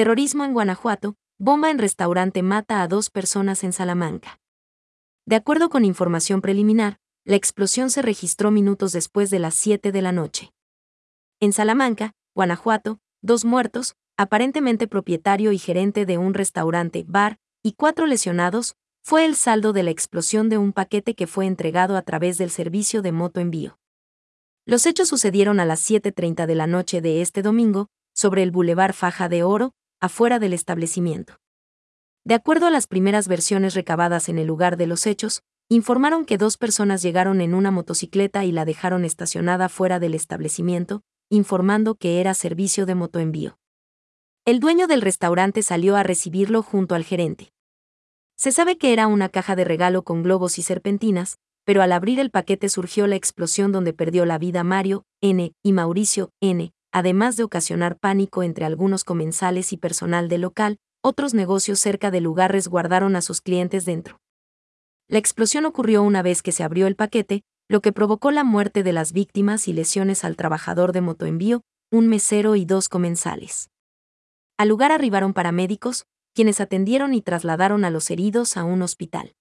Terrorismo en Guanajuato, bomba en restaurante mata a dos personas en Salamanca. De acuerdo con información preliminar, la explosión se registró minutos después de las 7 de la noche. En Salamanca, Guanajuato, dos muertos, aparentemente propietario y gerente de un restaurante, bar, y cuatro lesionados, fue el saldo de la explosión de un paquete que fue entregado a través del servicio de moto envío. Los hechos sucedieron a las 7.30 de la noche de este domingo, sobre el Boulevard Faja de Oro, afuera del establecimiento. De acuerdo a las primeras versiones recabadas en el lugar de los hechos, informaron que dos personas llegaron en una motocicleta y la dejaron estacionada fuera del establecimiento, informando que era servicio de motoenvío. El dueño del restaurante salió a recibirlo junto al gerente. Se sabe que era una caja de regalo con globos y serpentinas, pero al abrir el paquete surgió la explosión donde perdió la vida Mario, N, y Mauricio, N, además de ocasionar pánico entre algunos comensales y personal del local, otros negocios cerca del lugar resguardaron a sus clientes dentro. La explosión ocurrió una vez que se abrió el paquete, lo que provocó la muerte de las víctimas y lesiones al trabajador de motoenvío, un mesero y dos comensales. Al lugar arribaron paramédicos, quienes atendieron y trasladaron a los heridos a un hospital.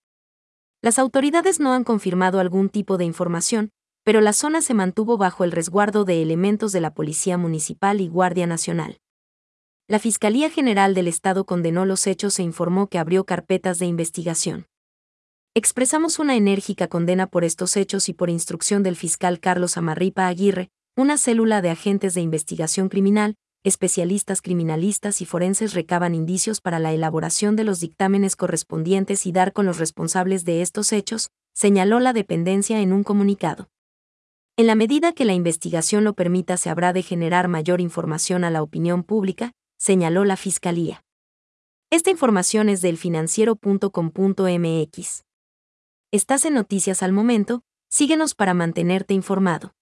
Las autoridades no han confirmado algún tipo de información, pero la zona se mantuvo bajo el resguardo de elementos de la Policía Municipal y Guardia Nacional. La Fiscalía General del Estado condenó los hechos e informó que abrió carpetas de investigación. Expresamos una enérgica condena por estos hechos y por instrucción del fiscal Carlos Amarripa Aguirre, una célula de agentes de investigación criminal, especialistas criminalistas y forenses recaban indicios para la elaboración de los dictámenes correspondientes y dar con los responsables de estos hechos, señaló la dependencia en un comunicado. En la medida que la investigación lo permita se habrá de generar mayor información a la opinión pública, señaló la Fiscalía. Esta información es del financiero.com.mx. Estás en Noticias al Momento, síguenos para mantenerte informado.